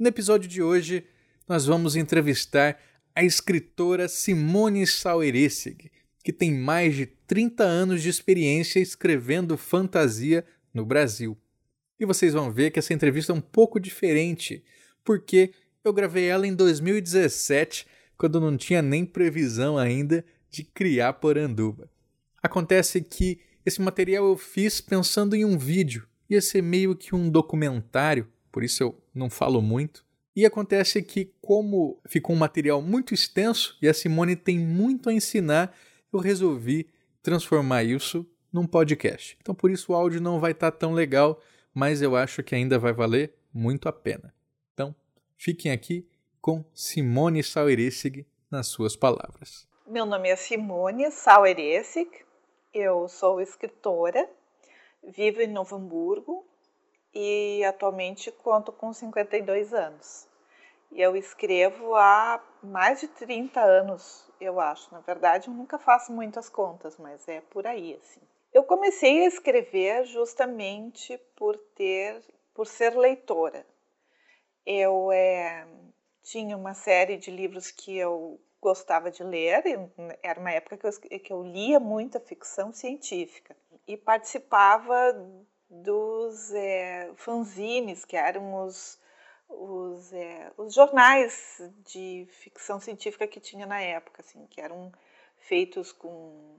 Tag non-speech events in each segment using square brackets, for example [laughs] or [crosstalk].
No episódio de hoje, nós vamos entrevistar a escritora Simone Saueressig, que tem mais de 30 anos de experiência escrevendo fantasia no Brasil. E vocês vão ver que essa entrevista é um pouco diferente, porque eu gravei ela em 2017, quando não tinha nem previsão ainda de criar Poranduba. Acontece que esse material eu fiz pensando em um vídeo, ia ser meio que um documentário, por isso eu não falo muito. E acontece que, como ficou um material muito extenso e a Simone tem muito a ensinar, eu resolvi transformar isso num podcast. Então, por isso o áudio não vai estar tão legal, mas eu acho que ainda vai valer muito a pena. Então, fiquem aqui com Simone Saueressig nas suas palavras. Meu nome é Simone Saueressig, eu sou escritora, vivo em Novo Hamburgo e atualmente conto com 52 anos. E eu escrevo há mais de 30 anos, eu acho. Na verdade, eu nunca faço muitas contas, mas é por aí assim. Eu comecei a escrever justamente por ter, por ser leitora. Eu é, tinha uma série de livros que eu gostava de ler, era uma época que eu, que eu lia muita ficção científica e participava dos é, fanzines, que eram os, os, é, os, jornais de ficção científica que tinha na época, assim, que eram feitos com,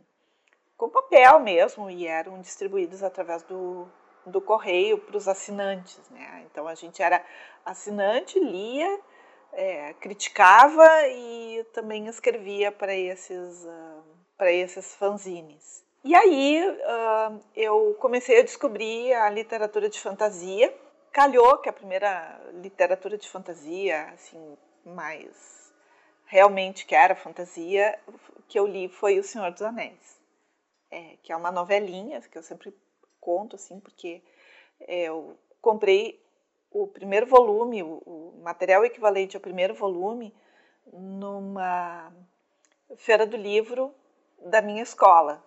com papel mesmo e eram distribuídos através do, do correio para os assinantes. Né? Então a gente era assinante, lia é, criticava e também escrevia para esses, uh, para esses fanzines. E aí uh, eu comecei a descobrir a literatura de fantasia. Calhou que a primeira literatura de fantasia, assim, mais realmente que era fantasia, que eu li foi O Senhor dos Anéis, é, que é uma novelinha que eu sempre conto, assim, porque eu comprei o primeiro volume, o, o material equivalente ao primeiro volume, numa feira do livro da minha escola.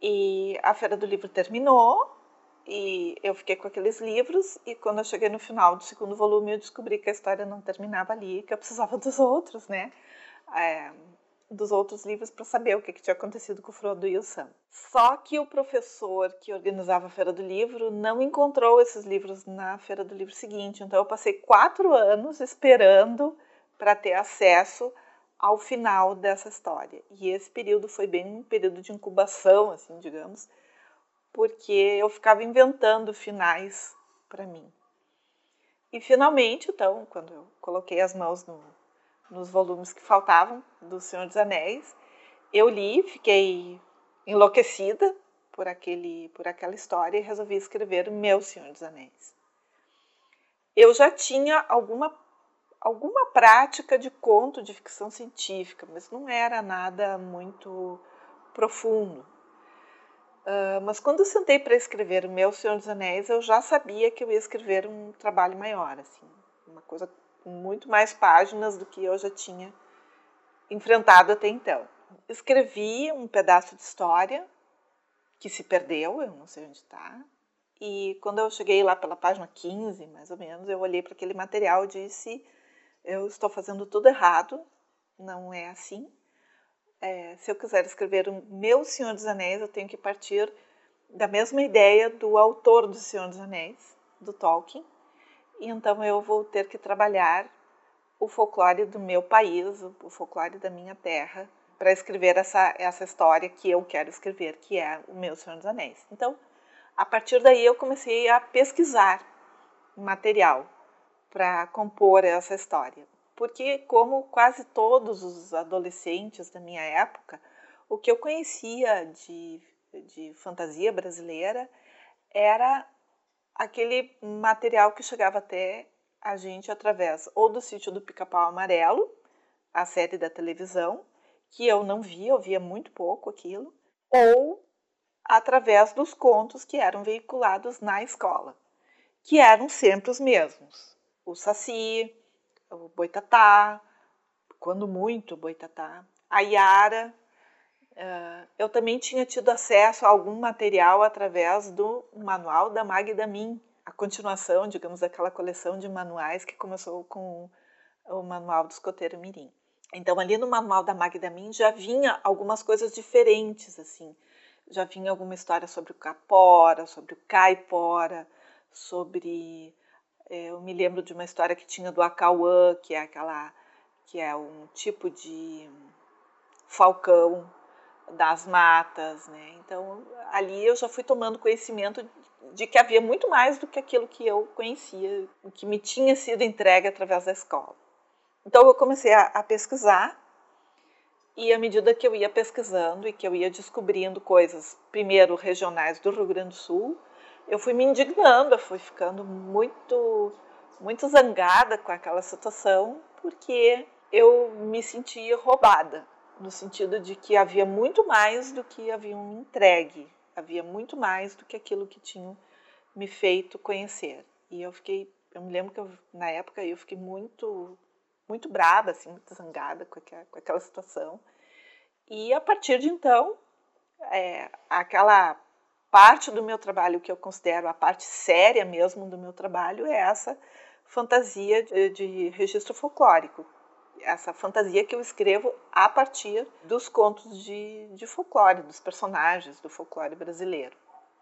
E a feira do livro terminou e eu fiquei com aqueles livros e quando eu cheguei no final do segundo volume eu descobri que a história não terminava ali, que eu precisava [laughs] dos outros, né? É, dos outros livros para saber o que, que, tinha acontecido com o Frodo e o Sam. Só que o professor que organizava a Feira do Livro não encontrou esses livros na Feira do Livro seguinte, então eu passei quatro anos esperando para ter acesso ao final dessa história. E esse período foi bem um período de incubação, assim, digamos, porque eu ficava inventando finais para mim. E finalmente, então, quando eu coloquei as mãos no, nos volumes que faltavam do Senhor dos Anéis. Eu li, fiquei enlouquecida por aquele por aquela história e resolvi escrever o meu Senhor dos Anéis. Eu já tinha alguma alguma prática de conto de ficção científica, mas não era nada muito profundo. Uh, mas quando eu sentei para escrever o meu Senhor dos Anéis, eu já sabia que eu ia escrever um trabalho maior, assim, uma coisa com muito mais páginas do que eu já tinha enfrentado até então. Escrevi um pedaço de história que se perdeu, eu não sei onde está. E quando eu cheguei lá pela página 15, mais ou menos, eu olhei para aquele material e disse: Eu estou fazendo tudo errado, não é assim. É, se eu quiser escrever o meu Senhor dos Anéis, eu tenho que partir da mesma ideia do autor do Senhor dos Anéis, do Tolkien, e então eu vou ter que trabalhar o folclore do meu país, o folclore da minha terra, para escrever essa, essa história que eu quero escrever, que é o meu Senhor dos Anéis. Então, a partir daí eu comecei a pesquisar material para compor essa história. Porque, como quase todos os adolescentes da minha época, o que eu conhecia de, de fantasia brasileira era aquele material que chegava até a gente através ou do sítio do Pica-Pau Amarelo, a série da televisão, que eu não via, eu via muito pouco aquilo, ou através dos contos que eram veiculados na escola, que eram sempre os mesmos. O Saci, o Boitatá, quando muito o Boitatá, a Yara. Uh, eu também tinha tido acesso a algum material através do manual da Magda Min, a continuação, digamos, daquela coleção de manuais que começou com o manual do escoteiro Mirim. Então, ali no manual da Magda Min já vinha algumas coisas diferentes, assim. Já vinha alguma história sobre o capora, sobre o caipora, sobre... É, eu me lembro de uma história que tinha do acauã, que é aquela... que é um tipo de falcão das matas, né? Então, ali eu já fui tomando conhecimento de que havia muito mais do que aquilo que eu conhecia, que me tinha sido entregue através da escola. Então eu comecei a, a, pesquisar e à medida que eu ia pesquisando e que eu ia descobrindo coisas, primeiro regionais do Rio Grande do Sul, eu fui me indignando, eu fui ficando muito, muito zangada com aquela situação, porque eu me sentia roubada, no sentido de que havia muito mais do que haviam me entregue havia muito mais do que aquilo que tinham me feito conhecer. E eu fiquei, eu me lembro que eu, na época eu fiquei muito, muito brava, assim, muito zangada com aquela, com aquela situação. E a partir de então, é, aquela parte do meu trabalho que eu considero a parte séria mesmo do meu trabalho é essa fantasia de, de registro folclórico, essa fantasia que eu escrevo a partir dos contos de, de folclore, dos personagens do folclore brasileiro.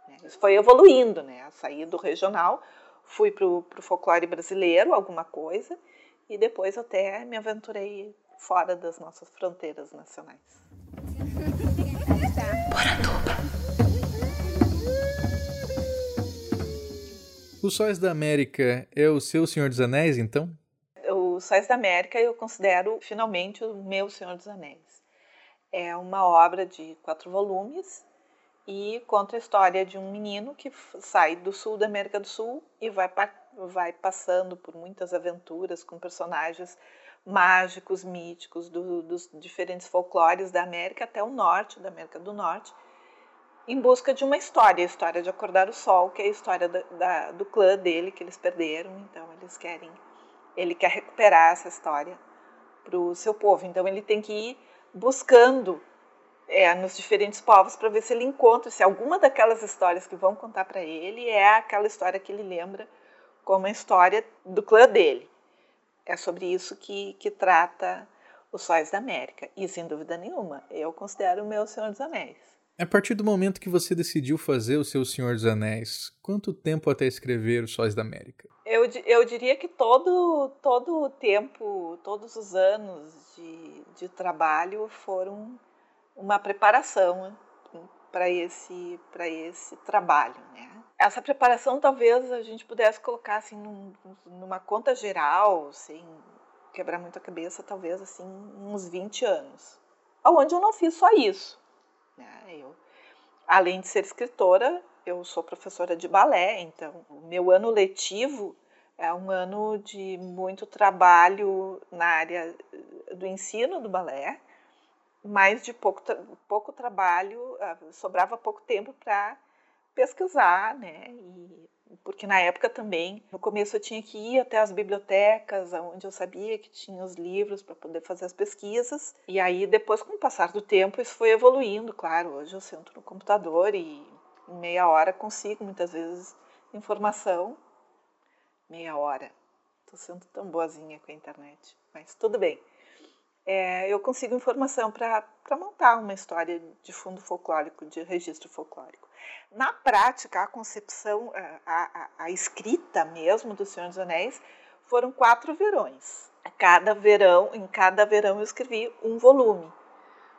Né? Isso foi evoluindo, né? Saí do regional, fui para o folclore brasileiro, alguma coisa, e depois até me aventurei fora das nossas fronteiras nacionais. Os Sóis da América é o seu Senhor dos Anéis, então? o Sais da América eu considero finalmente o meu Senhor dos Anéis. É uma obra de quatro volumes e conta a história de um menino que sai do sul da América do Sul e vai, vai passando por muitas aventuras com personagens mágicos, míticos do, dos diferentes folclores da América até o norte, da América do Norte, em busca de uma história, a história de Acordar o Sol, que é a história da, da, do clã dele que eles perderam, então eles querem ele quer recuperar essa história para o seu povo. Então ele tem que ir buscando é, nos diferentes povos para ver se ele encontra se alguma daquelas histórias que vão contar para ele é aquela história que ele lembra como a história do clã dele. É sobre isso que, que trata os Sóis da América. E sem dúvida nenhuma, eu considero o meu Senhor dos Anéis. A partir do momento que você decidiu fazer o seu Senhor dos Anéis, quanto tempo até escrever Os Sóis da América? Eu, eu diria que todo, todo o tempo, todos os anos de, de trabalho foram uma preparação para esse, esse trabalho. Né? Essa preparação talvez a gente pudesse colocar assim, num, numa conta geral, sem quebrar muito a cabeça, talvez assim, uns 20 anos. Onde eu não fiz só isso né? Eu, além de ser escritora, eu sou professora de balé, então meu ano letivo é um ano de muito trabalho na área do ensino do balé, mas de pouco, pouco trabalho, ah, sobrava pouco tempo para pesquisar, né? E porque na época também, no começo eu tinha que ir até as bibliotecas, onde eu sabia que tinha os livros para poder fazer as pesquisas. E aí depois, com o passar do tempo, isso foi evoluindo, claro. Hoje eu sento no computador e em meia hora consigo muitas vezes informação. Meia hora. Estou sendo tão boazinha com a internet, mas tudo bem. É, eu consigo informação para montar uma história de fundo folclórico, de registro folclórico. Na prática, a concepção, a, a, a escrita mesmo do Senhor dos Anéis foram quatro verões. Cada verão, em cada verão eu escrevi um volume,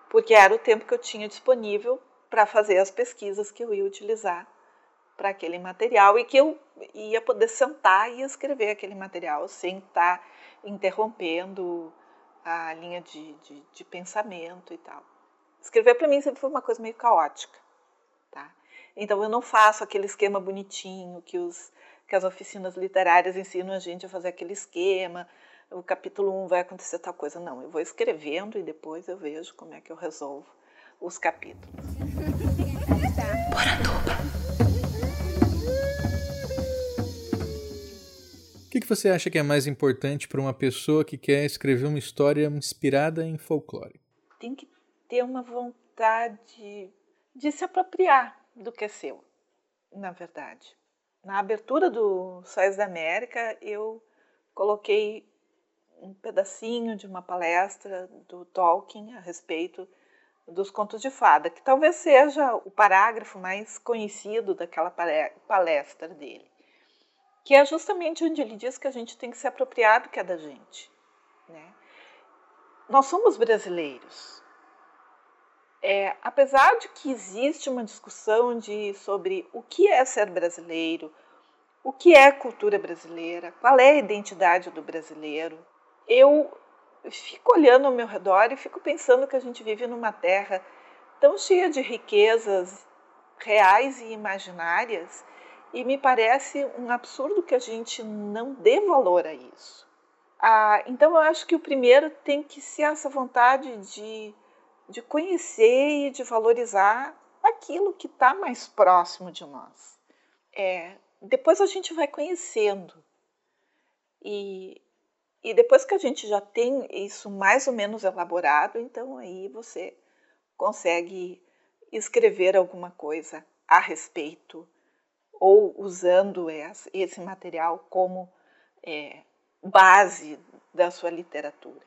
porque era o tempo que eu tinha disponível para fazer as pesquisas que eu ia utilizar para aquele material e que eu ia poder sentar e escrever aquele material sem estar tá interrompendo a linha de, de, de pensamento e tal. Escrever para mim sempre foi uma coisa meio caótica. Tá? Então eu não faço aquele esquema bonitinho que os que as oficinas literárias ensinam a gente a fazer aquele esquema, o capítulo 1 um vai acontecer tal coisa. Não, eu vou escrevendo e depois eu vejo como é que eu resolvo os capítulos. Que, que você acha que é mais importante para uma pessoa que quer escrever uma história inspirada em folclore? Tem que ter uma vontade de se apropriar do que é seu, na verdade. Na abertura do Sóis da América, eu coloquei um pedacinho de uma palestra do Tolkien a respeito dos contos de fada, que talvez seja o parágrafo mais conhecido daquela palestra dele, que é justamente onde ele diz que a gente tem que se apropriar do que é da gente. Né? Nós somos brasileiros. É, apesar de que existe uma discussão de, sobre o que é ser brasileiro, o que é cultura brasileira, qual é a identidade do brasileiro, eu fico olhando ao meu redor e fico pensando que a gente vive numa terra tão cheia de riquezas reais e imaginárias e me parece um absurdo que a gente não dê valor a isso. Ah, então eu acho que o primeiro tem que ser essa vontade de, de conhecer e de valorizar aquilo que está mais próximo de nós. É, depois a gente vai conhecendo e e depois que a gente já tem isso mais ou menos elaborado, então aí você consegue escrever alguma coisa a respeito ou usando esse material como é, base da sua literatura.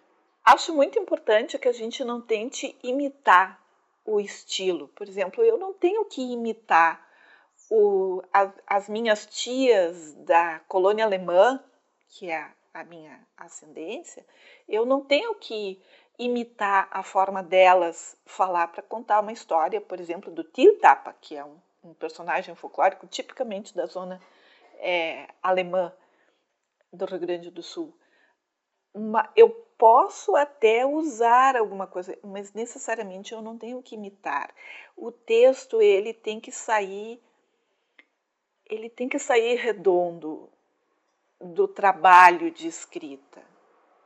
Acho muito importante que a gente não tente imitar o estilo. Por exemplo, eu não tenho que imitar o, as, as minhas tias da colônia alemã, que é a minha ascendência, eu não tenho que imitar a forma delas falar para contar uma história, por exemplo, do Tio Tapa, que é um, um personagem folclórico tipicamente da zona é, alemã do Rio Grande do Sul. Uma, eu posso até usar alguma coisa, mas necessariamente eu não tenho que imitar. O texto ele tem que sair, ele tem que sair redondo, do trabalho de escrita,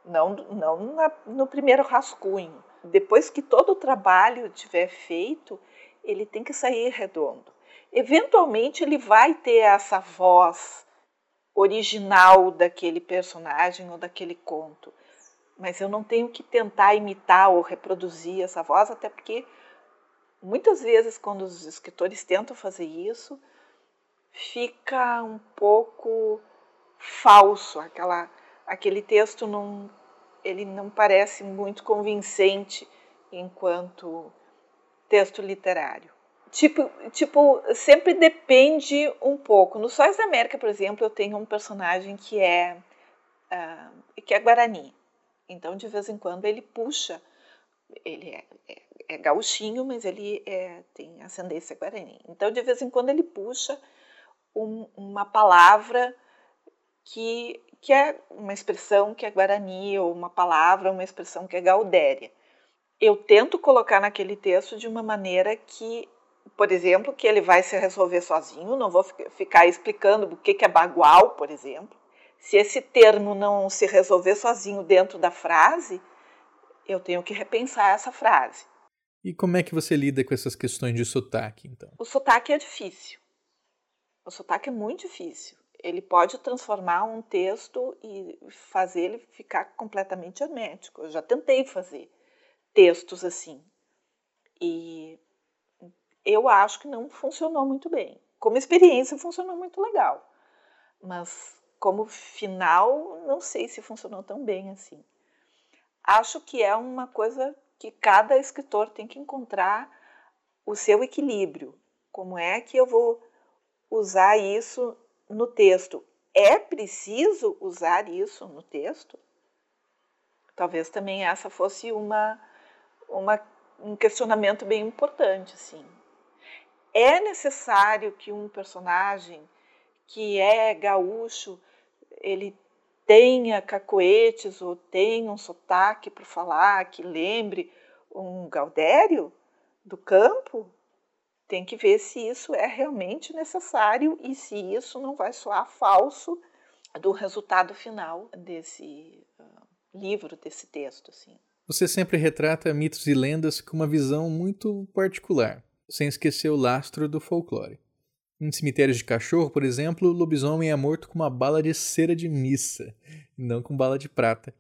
não, não na, no primeiro rascunho. Depois que todo o trabalho tiver feito, ele tem que sair redondo. Eventualmente, ele vai ter essa voz original daquele personagem ou daquele conto, mas eu não tenho que tentar imitar ou reproduzir essa voz, até porque muitas vezes, quando os escritores tentam fazer isso, fica um pouco falso, aquela, aquele texto não, ele não parece muito convincente enquanto texto literário. Tipo, tipo, sempre depende um pouco. No Sóis da América, por exemplo, eu tenho um personagem que é uh, que é Guarani. Então, de vez em quando, ele puxa. Ele é, é, é gauchinho, mas ele é, tem ascendência Guarani. Então, de vez em quando, ele puxa um, uma palavra que, que é uma expressão que é guarani, ou uma palavra, uma expressão que é gaudéria. Eu tento colocar naquele texto de uma maneira que, por exemplo, que ele vai se resolver sozinho, não vou ficar explicando o que é bagual, por exemplo. Se esse termo não se resolver sozinho dentro da frase, eu tenho que repensar essa frase. E como é que você lida com essas questões de sotaque, então? O sotaque é difícil. O sotaque é muito difícil ele pode transformar um texto e fazer ele ficar completamente hermético. Eu já tentei fazer textos assim. E eu acho que não funcionou muito bem. Como experiência, funcionou muito legal. Mas como final, não sei se funcionou tão bem assim. Acho que é uma coisa que cada escritor tem que encontrar o seu equilíbrio. Como é que eu vou usar isso no texto. É preciso usar isso no texto? Talvez também essa fosse uma, uma, um questionamento bem importante, sim. É necessário que um personagem que é gaúcho, ele tenha cacoetes ou tenha um sotaque para falar que lembre um Gaudério do campo? tem que ver se isso é realmente necessário e se isso não vai soar falso do resultado final desse uh, livro, desse texto. Assim. Você sempre retrata mitos e lendas com uma visão muito particular, sem esquecer o lastro do folclore. Em cemitérios de cachorro, por exemplo, o lobisomem é morto com uma bala de cera de missa, não com bala de prata.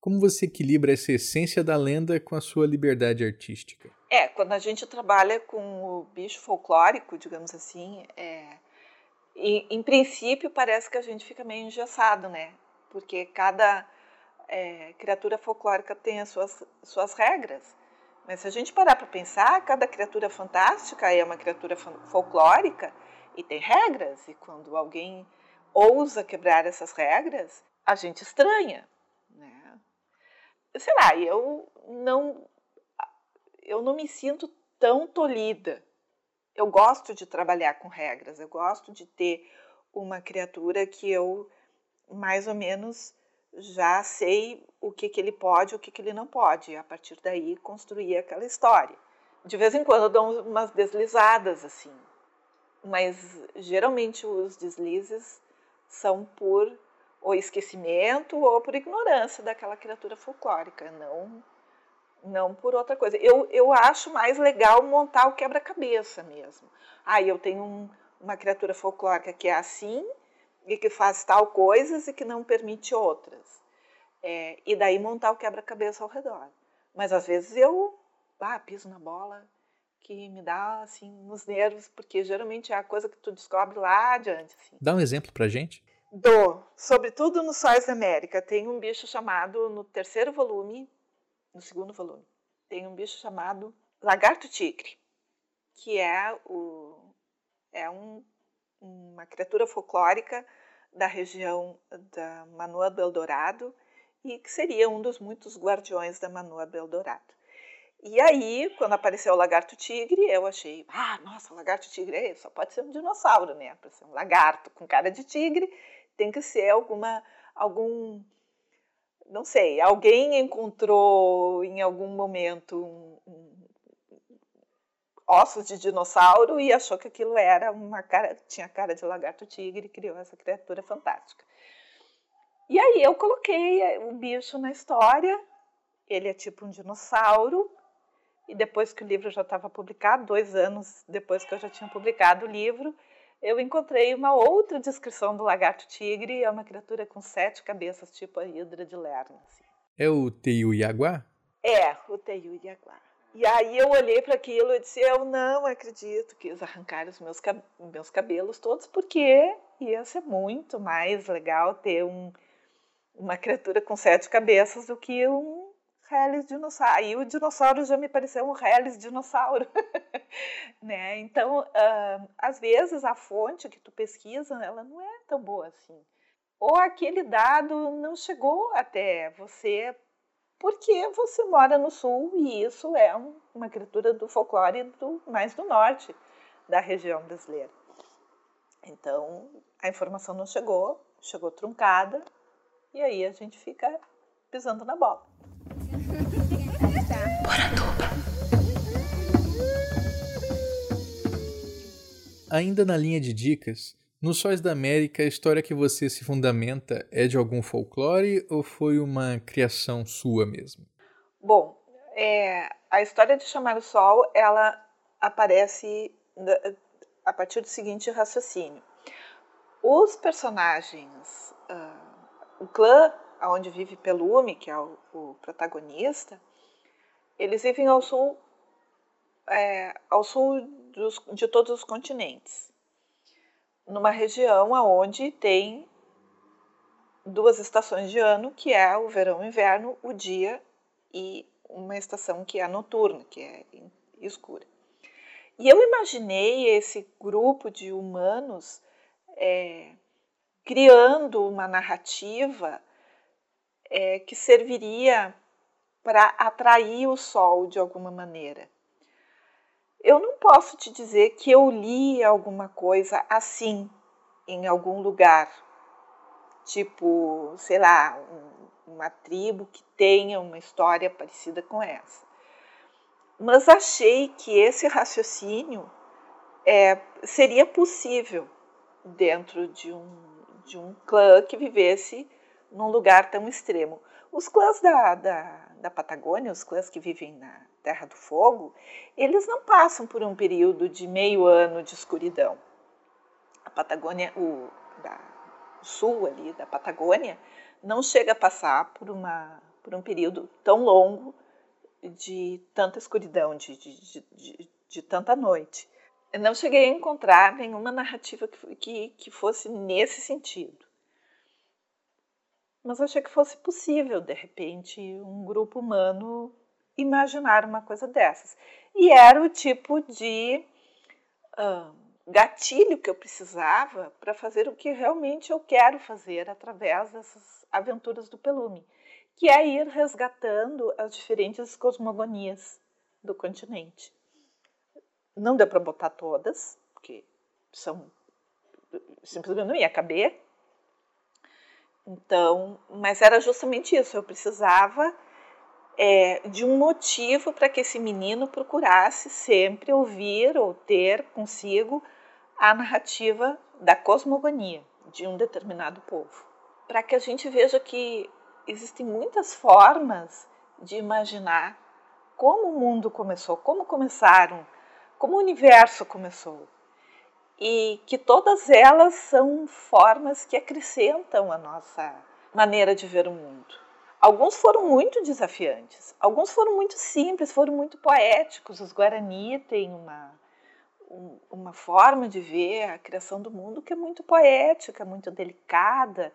Como você equilibra essa essência da lenda com a sua liberdade artística? É, quando a gente trabalha com o bicho folclórico, digamos assim, é, em, em princípio parece que a gente fica meio engessado, né? Porque cada é, criatura folclórica tem as suas, suas regras. Mas se a gente parar para pensar, cada criatura fantástica é uma criatura folclórica e tem regras, e quando alguém ousa quebrar essas regras, a gente estranha. Né? Sei lá, eu não, eu não me sinto tão tolhida. Eu gosto de trabalhar com regras, eu gosto de ter uma criatura que eu mais ou menos já sei o que, que ele pode o que, que ele não pode, e a partir daí construir aquela história. De vez em quando eu dou umas deslizadas assim, mas geralmente os deslizes são por ou esquecimento ou por ignorância daquela criatura folclórica, não não por outra coisa. Eu, eu acho mais legal montar o quebra-cabeça mesmo. Ah, eu tenho um, uma criatura folclórica que é assim e que faz tal coisas e que não permite outras. É, e daí montar o quebra-cabeça ao redor. Mas às vezes eu ah, piso na bola que me dá assim nos nervos, porque geralmente é a coisa que tu descobre lá adiante. Assim. Dá um exemplo pra gente? Dou. Sobretudo nos Sóis da América. Tem um bicho chamado, no terceiro volume, no segundo volume, tem um bicho chamado lagarto tigre, que é, o, é um, uma criatura folclórica da região da Manoa do Eldorado e que seria um dos muitos guardiões da Manoa do Eldorado. E aí, quando apareceu o lagarto tigre, eu achei, ah, nossa, lagarto tigre é só pode ser um dinossauro, né? Para ser um lagarto com cara de tigre, tem que ser alguma algum não sei, alguém encontrou em algum momento um, ossos de dinossauro e achou que aquilo era uma cara, tinha cara de lagarto tigre e criou essa criatura fantástica. E aí eu coloquei o bicho na história. Ele é tipo um dinossauro, e depois que o livro já estava publicado, dois anos depois que eu já tinha publicado o livro, eu encontrei uma outra descrição do lagarto tigre, é uma criatura com sete cabeças, tipo a hidra de Lerna. Assim. É o Teiu Iaguá? É, o Teiu Iaguá. E aí eu olhei para aquilo e disse, eu não acredito que eles arrancaram os meus, meus cabelos todos, porque ia ser muito mais legal ter um, uma criatura com sete cabeças do que um Reles dinossauro. Aí o dinossauro já me pareceu um Reles dinossauro. [laughs] né? Então, uh, às vezes a fonte que tu pesquisa, ela não é tão boa assim. Ou aquele dado não chegou até você porque você mora no sul e isso é um, uma criatura do folclore do, mais do norte da região brasileira. Então, a informação não chegou, chegou truncada, e aí a gente fica pisando na bola. Ainda na linha de dicas, nos Sóis da América, a história que você se fundamenta é de algum folclore ou foi uma criação sua mesmo? Bom, é, a história de Chamar o Sol, ela aparece a partir do seguinte raciocínio. Os personagens, uh, o clã onde vive Pelume, que é o, o protagonista, eles vivem ao sul, é, ao sul dos, de todos os continentes, numa região onde tem duas estações de ano, que é o verão e o inverno, o dia e uma estação que é noturna, que é escura. E eu imaginei esse grupo de humanos é, criando uma narrativa é, que serviria para atrair o sol de alguma maneira. Eu não posso te dizer que eu li alguma coisa assim em algum lugar, tipo, sei lá, um, uma tribo que tenha uma história parecida com essa. Mas achei que esse raciocínio é, seria possível dentro de um, de um clã que vivesse num lugar tão extremo. Os clãs da, da, da Patagônia, os clãs que vivem na Terra do Fogo, eles não passam por um período de meio ano de escuridão. A Patagônia, o, da, sul ali da Patagônia, não chega a passar por, uma, por um período tão longo de tanta escuridão, de, de, de, de tanta noite. Eu não cheguei a encontrar nenhuma narrativa que, que, que fosse nesse sentido. Mas achei que fosse possível, de repente, um grupo humano imaginar uma coisa dessas. E era o tipo de uh, gatilho que eu precisava para fazer o que realmente eu quero fazer através dessas aventuras do Pelume, que é ir resgatando as diferentes cosmogonias do continente. Não deu para botar todas, porque são simplesmente não ia caber. Então, mas era justamente isso. Eu precisava é, de um motivo para que esse menino procurasse sempre ouvir ou ter consigo a narrativa da cosmogonia de um determinado povo. Para que a gente veja que existem muitas formas de imaginar como o mundo começou, como começaram como o universo começou. E que todas elas são formas que acrescentam a nossa maneira de ver o mundo. Alguns foram muito desafiantes, alguns foram muito simples, foram muito poéticos. Os Guarani têm uma, uma forma de ver a criação do mundo que é muito poética, muito delicada,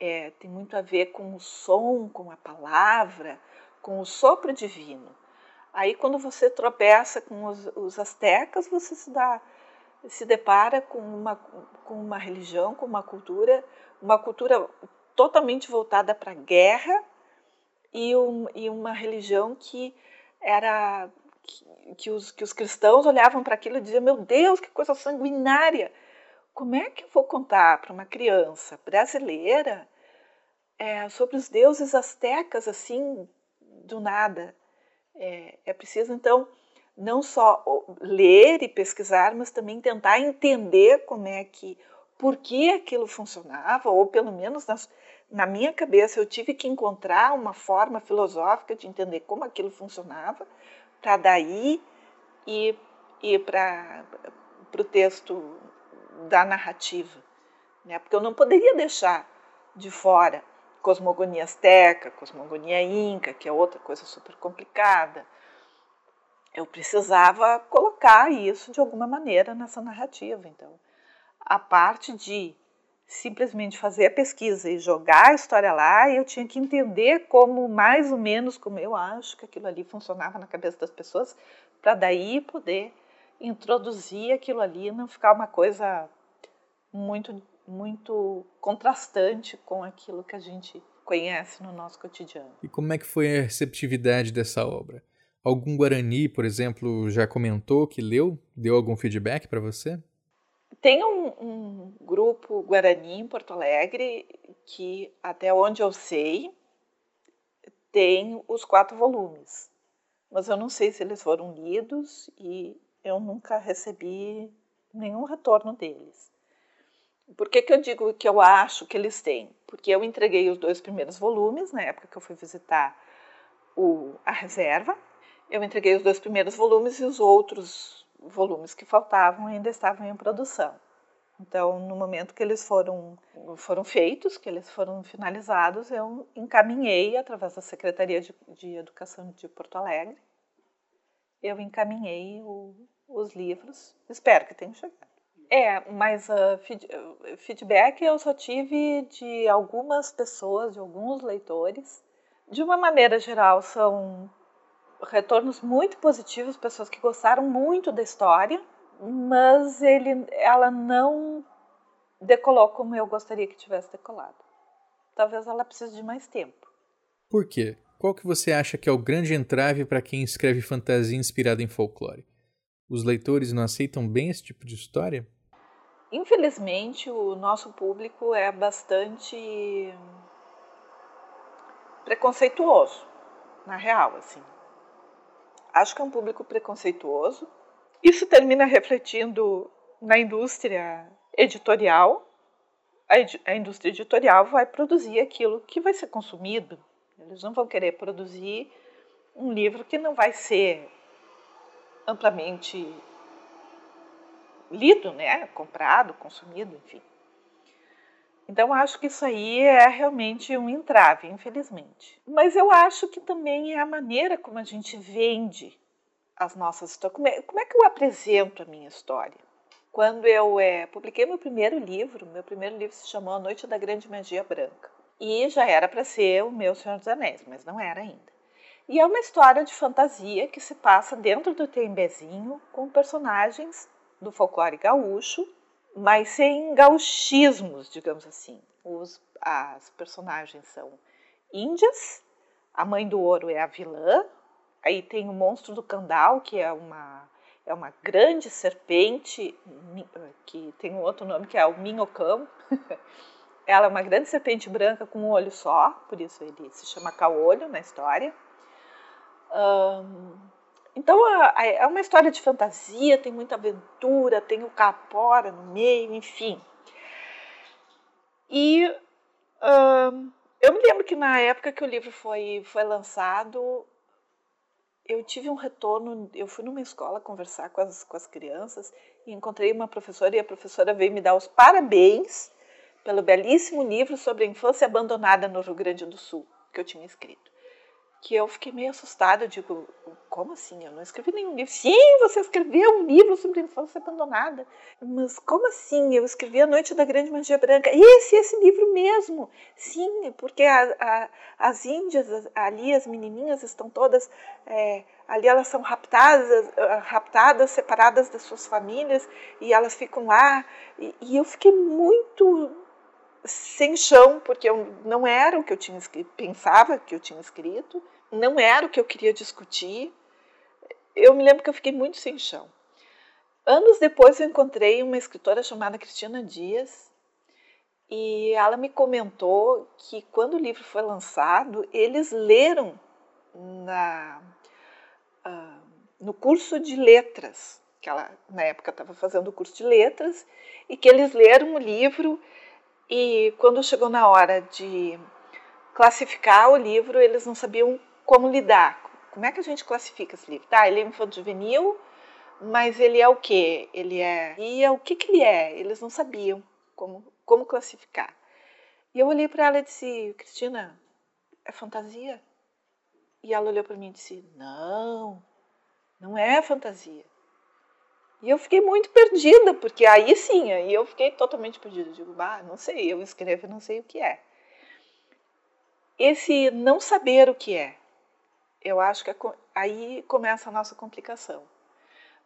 é, tem muito a ver com o som, com a palavra, com o sopro divino. Aí, quando você tropeça com os, os astecas, você se dá se depara com uma, com uma religião, com uma cultura, uma cultura totalmente voltada para a guerra e, um, e, uma religião que era que, que, os, que os cristãos olhavam para aquilo e diziam: Meu Deus, que coisa sanguinária! Como é que eu vou contar para uma criança brasileira é, sobre os deuses astecas assim do nada? É, é preciso, então, não só ler e pesquisar, mas também tentar entender como é que, por que aquilo funcionava, ou pelo menos nas, na minha cabeça eu tive que encontrar uma forma filosófica de entender como aquilo funcionava, para daí ir, ir para o texto da narrativa. Né? Porque eu não poderia deixar de fora cosmogonia azteca, cosmogonia inca, que é outra coisa super complicada. Eu precisava colocar isso de alguma maneira nessa narrativa. Então, a parte de simplesmente fazer a pesquisa e jogar a história lá, eu tinha que entender como, mais ou menos, como eu acho que aquilo ali funcionava na cabeça das pessoas, para daí poder introduzir aquilo ali e não ficar uma coisa muito muito contrastante com aquilo que a gente conhece no nosso cotidiano. E como é que foi a receptividade dessa obra? Algum Guarani, por exemplo, já comentou que leu? Deu algum feedback para você? Tem um, um, grupo Guarani em Porto Alegre que, até onde eu sei, tem os quatro volumes. Mas eu não sei se eles foram lidos e eu nunca recebi nenhum retorno deles. Por que, que eu digo que eu acho que eles têm? Porque eu entreguei os dois primeiros volumes na época que eu fui visitar o, a reserva. Eu entreguei os dois primeiros volumes e os outros volumes que faltavam ainda estavam em produção. Então, no momento que eles foram, foram feitos, que eles foram finalizados, eu encaminhei, através da Secretaria de, de Educação de Porto Alegre, eu encaminhei o, os livros. Espero que tenham chegado. É, mas uh, feedback eu só tive de algumas pessoas, de alguns leitores. De uma maneira geral, são retornos muito positivos, pessoas que gostaram muito da história, mas ele, ela não decolou como eu gostaria que tivesse decolado. Talvez ela precise de mais tempo. Por quê? Qual que você acha que é o grande entrave para quem escreve fantasia inspirada em folclore? Os leitores não aceitam bem esse tipo de história? Infelizmente, o nosso público é bastante preconceituoso, na real, assim. Acho que é um público preconceituoso, isso termina refletindo na indústria editorial. A, ed a indústria editorial vai produzir aquilo que vai ser consumido. Eles não vão querer produzir um livro que não vai ser amplamente lido, né? comprado, consumido, enfim. Então, acho que isso aí é realmente um entrave, infelizmente. Mas eu acho que também é a maneira como a gente vende as nossas histórias. Como é, como é que eu apresento a minha história? Quando eu é, publiquei meu primeiro livro, meu primeiro livro se chamou A Noite da Grande Magia Branca. E já era para ser o meu Senhor dos Anéis, mas não era ainda. E é uma história de fantasia que se passa dentro do Tembezinho com personagens do folclore gaúcho, mas sem gauchismos, digamos assim. Os, as personagens são índias, a mãe do ouro é a vilã, aí tem o monstro do Candal, que é uma, é uma grande serpente, que tem um outro nome que é o minhocão. [laughs] Ela é uma grande serpente branca com um olho só, por isso ele se chama caolho na história. Um, então é uma história de fantasia, tem muita aventura, tem o capora no meio, enfim. E um, eu me lembro que na época que o livro foi, foi lançado, eu tive um retorno. Eu fui numa escola conversar com as, com as crianças e encontrei uma professora, e a professora veio me dar os parabéns pelo belíssimo livro sobre a infância abandonada no Rio Grande do Sul que eu tinha escrito que eu fiquei meio assustada. Eu digo, como assim? Eu não escrevi nenhum livro. Sim, você escreveu um livro sobre infância abandonada. Mas como assim? Eu escrevi A Noite da Grande Magia Branca. Esse, esse livro mesmo. Sim, porque a, a, as índias, ali as menininhas estão todas... É, ali elas são raptadas, raptadas, separadas das suas famílias, e elas ficam lá. E, e eu fiquei muito sem chão, porque eu, não era o que eu tinha pensava que eu tinha escrito, não era o que eu queria discutir. Eu me lembro que eu fiquei muito sem chão. Anos depois eu encontrei uma escritora chamada Cristina Dias e ela me comentou que quando o livro foi lançado, eles leram na, uh, no curso de letras, que ela na época estava fazendo o curso de letras, e que eles leram o livro e quando chegou na hora de classificar o livro, eles não sabiam como lidar. Como é que a gente classifica esse livro? Tá, ele é infanto juvenil, mas ele é o quê? Ele é. E é o que, que ele é? Eles não sabiam como, como classificar. E eu olhei para ela e disse: Cristina, é fantasia? E ela olhou para mim e disse: Não, não é fantasia. E eu fiquei muito perdida, porque aí sim, aí eu fiquei totalmente perdida. Eu digo, bah, não sei, eu escrevo não sei o que é. Esse não saber o que é, eu acho que é, aí começa a nossa complicação.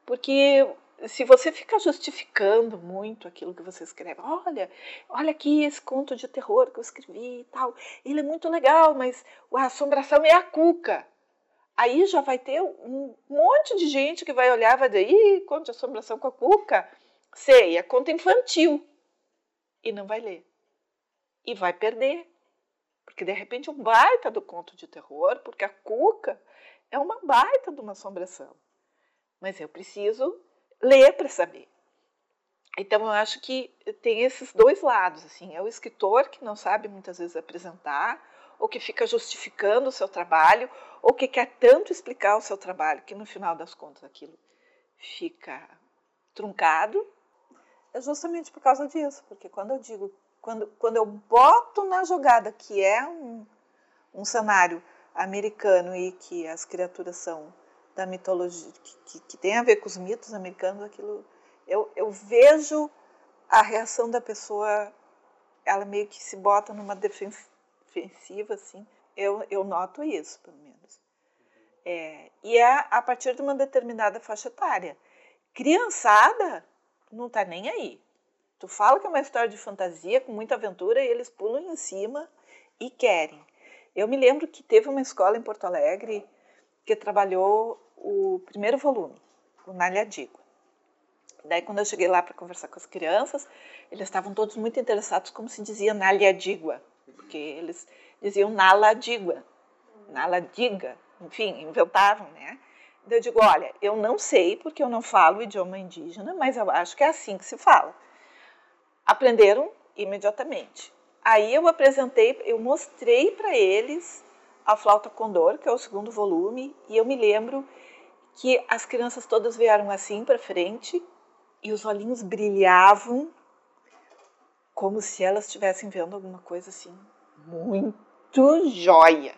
Porque se você fica justificando muito aquilo que você escreve, olha, olha aqui esse conto de terror que eu escrevi e tal, ele é muito legal, mas a assombração é a cuca aí já vai ter um monte de gente que vai olhar vai dizer, ih, conto de assombração com a Cuca, sei, é conto infantil. E não vai ler. E vai perder. Porque de repente um baita do conto de terror, porque a Cuca é uma baita de uma assombração. Mas eu preciso ler para saber. Então eu acho que tem esses dois lados, assim, é o escritor que não sabe muitas vezes apresentar, ou que fica justificando o seu trabalho, ou que quer tanto explicar o seu trabalho que no final das contas aquilo fica truncado. É justamente por causa disso, porque quando eu digo, quando, quando eu boto na jogada que é um, um cenário americano e que as criaturas são da mitologia, que, que, que tem a ver com os mitos americanos, aquilo eu, eu vejo a reação da pessoa, ela meio que se bota numa defensa ofensiva, assim, eu, eu noto isso, pelo menos. É, e é a partir de uma determinada faixa etária. Criançada não tá nem aí. Tu fala que é uma história de fantasia, com muita aventura, e eles pulam em cima e querem. Eu me lembro que teve uma escola em Porto Alegre que trabalhou o primeiro volume, o Nalhadigo. Daí, quando eu cheguei lá para conversar com as crianças, eles estavam todos muito interessados, como se dizia Nalhadigua, porque eles diziam Naladigua, Naladiga, enfim, inventavam, né? Eu digo, olha, eu não sei porque eu não falo o idioma indígena, mas eu acho que é assim que se fala. Aprenderam imediatamente. Aí eu apresentei, eu mostrei para eles a Flauta Condor, que é o segundo volume, e eu me lembro que as crianças todas vieram assim para frente e os olhinhos brilhavam como se elas estivessem vendo alguma coisa assim muito joia.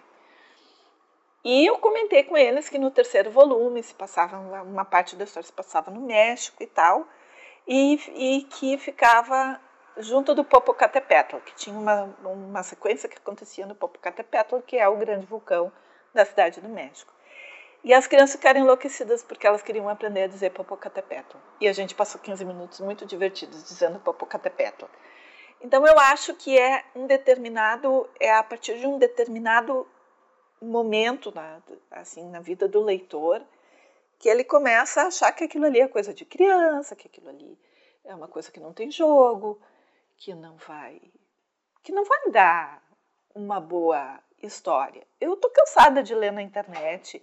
E eu comentei com eles que no terceiro volume se passava uma parte da história se passava no México e tal, e, e que ficava junto do Popocatépetl, que tinha uma, uma sequência que acontecia no Popocatépetl, que é o grande vulcão da cidade do México. E as crianças ficaram enlouquecidas porque elas queriam aprender a dizer Popocatépetl. E a gente passou 15 minutos muito divertidos dizendo Popocatépetl. Então eu acho que é um determinado, é a partir de um determinado momento na, assim, na vida do leitor que ele começa a achar que aquilo ali é coisa de criança, que aquilo ali é uma coisa que não tem jogo, que não vai que não vai dar uma boa história. Eu tô cansada de ler na internet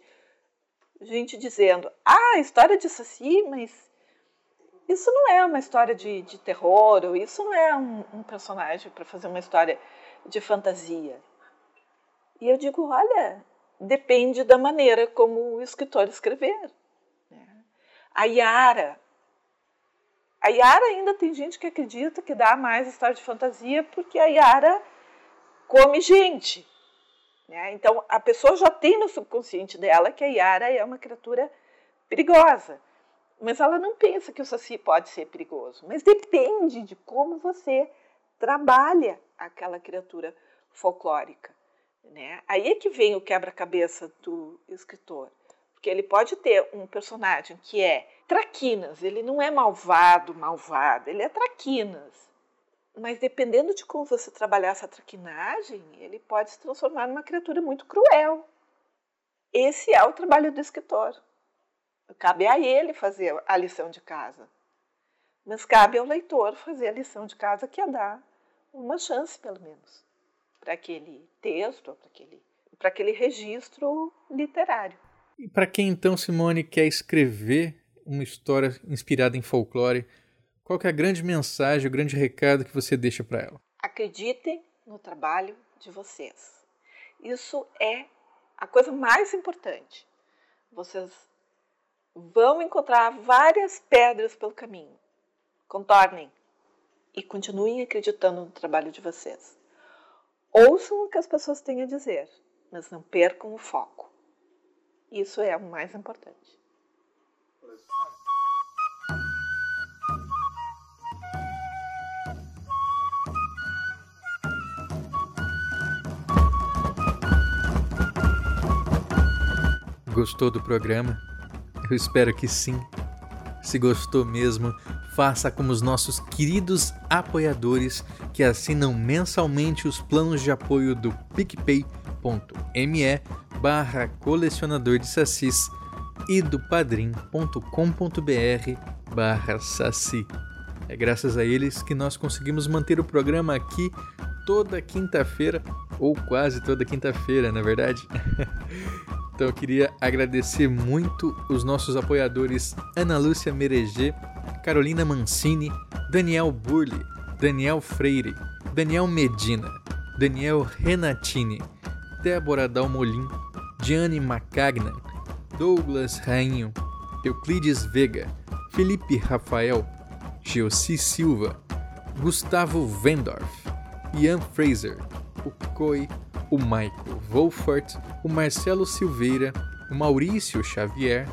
gente dizendo: "Ah, história de saci, mas isso não é uma história de, de terror, ou isso não é um, um personagem para fazer uma história de fantasia". E eu digo: olha, depende da maneira como o escritor escrever. Né? A Yara. A Yara ainda tem gente que acredita que dá mais história de fantasia porque a Yara come gente. Né? Então a pessoa já tem no subconsciente dela que a Yara é uma criatura perigosa. Mas ela não pensa que o Saci pode ser perigoso. Mas depende de como você trabalha aquela criatura folclórica. Né? Aí é que vem o quebra-cabeça do escritor. Porque ele pode ter um personagem que é traquinas, ele não é malvado, malvado, ele é traquinas. Mas dependendo de como você trabalhar essa traquinagem, ele pode se transformar numa criatura muito cruel. Esse é o trabalho do escritor. Cabe a ele fazer a lição de casa. Mas cabe ao leitor fazer a lição de casa, que é dar uma chance, pelo menos para aquele texto, para aquele, para aquele registro literário. E para quem então, Simone, quer escrever uma história inspirada em folclore, qual é a grande mensagem, o grande recado que você deixa para ela? Acreditem no trabalho de vocês. Isso é a coisa mais importante. Vocês vão encontrar várias pedras pelo caminho. Contornem e continuem acreditando no trabalho de vocês. Ouçam o que as pessoas têm a dizer, mas não percam o foco. Isso é o mais importante. Gostou do programa? Eu espero que sim. Se gostou mesmo, faça como os nossos queridos apoiadores que assinam mensalmente os planos de apoio do picpay.me barra colecionador de sacis e do padrim.com.br barra saci. É graças a eles que nós conseguimos manter o programa aqui toda quinta-feira, ou quase toda quinta-feira, na é verdade. [laughs] então eu queria agradecer muito os nossos apoiadores Ana Lúcia Mereger, Carolina Mancini, Daniel Burli, Daniel Freire, Daniel Medina, Daniel Renatini, Débora Dalmolin, Gianni Macagnan, Douglas Rainho, Euclides Vega, Felipe Rafael, Geossi Silva, Gustavo Vendorf, Ian Fraser, o Coi, o Michael Wolfert, o Marcelo Silveira, o Maurício Xavier,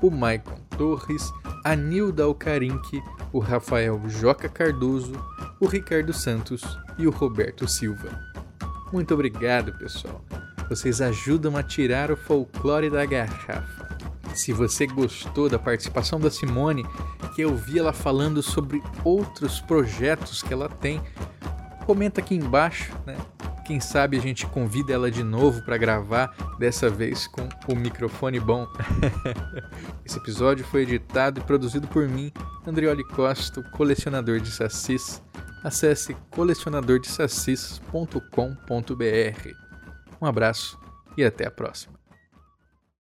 o Maicon Torres, a Nilda Alcarinque, o Rafael Joca Cardoso, o Ricardo Santos e o Roberto Silva. Muito obrigado, pessoal. Vocês ajudam a tirar o folclore da garrafa. Se você gostou da participação da Simone, que eu vi ela falando sobre outros projetos que ela tem, comenta aqui embaixo, né? Quem sabe a gente convida ela de novo para gravar, dessa vez com o microfone bom. [laughs] Esse episódio foi editado e produzido por mim, Andrioli Costa, colecionador de sacis. Acesse colecionadordesacis.com.br. Um abraço e até a próxima.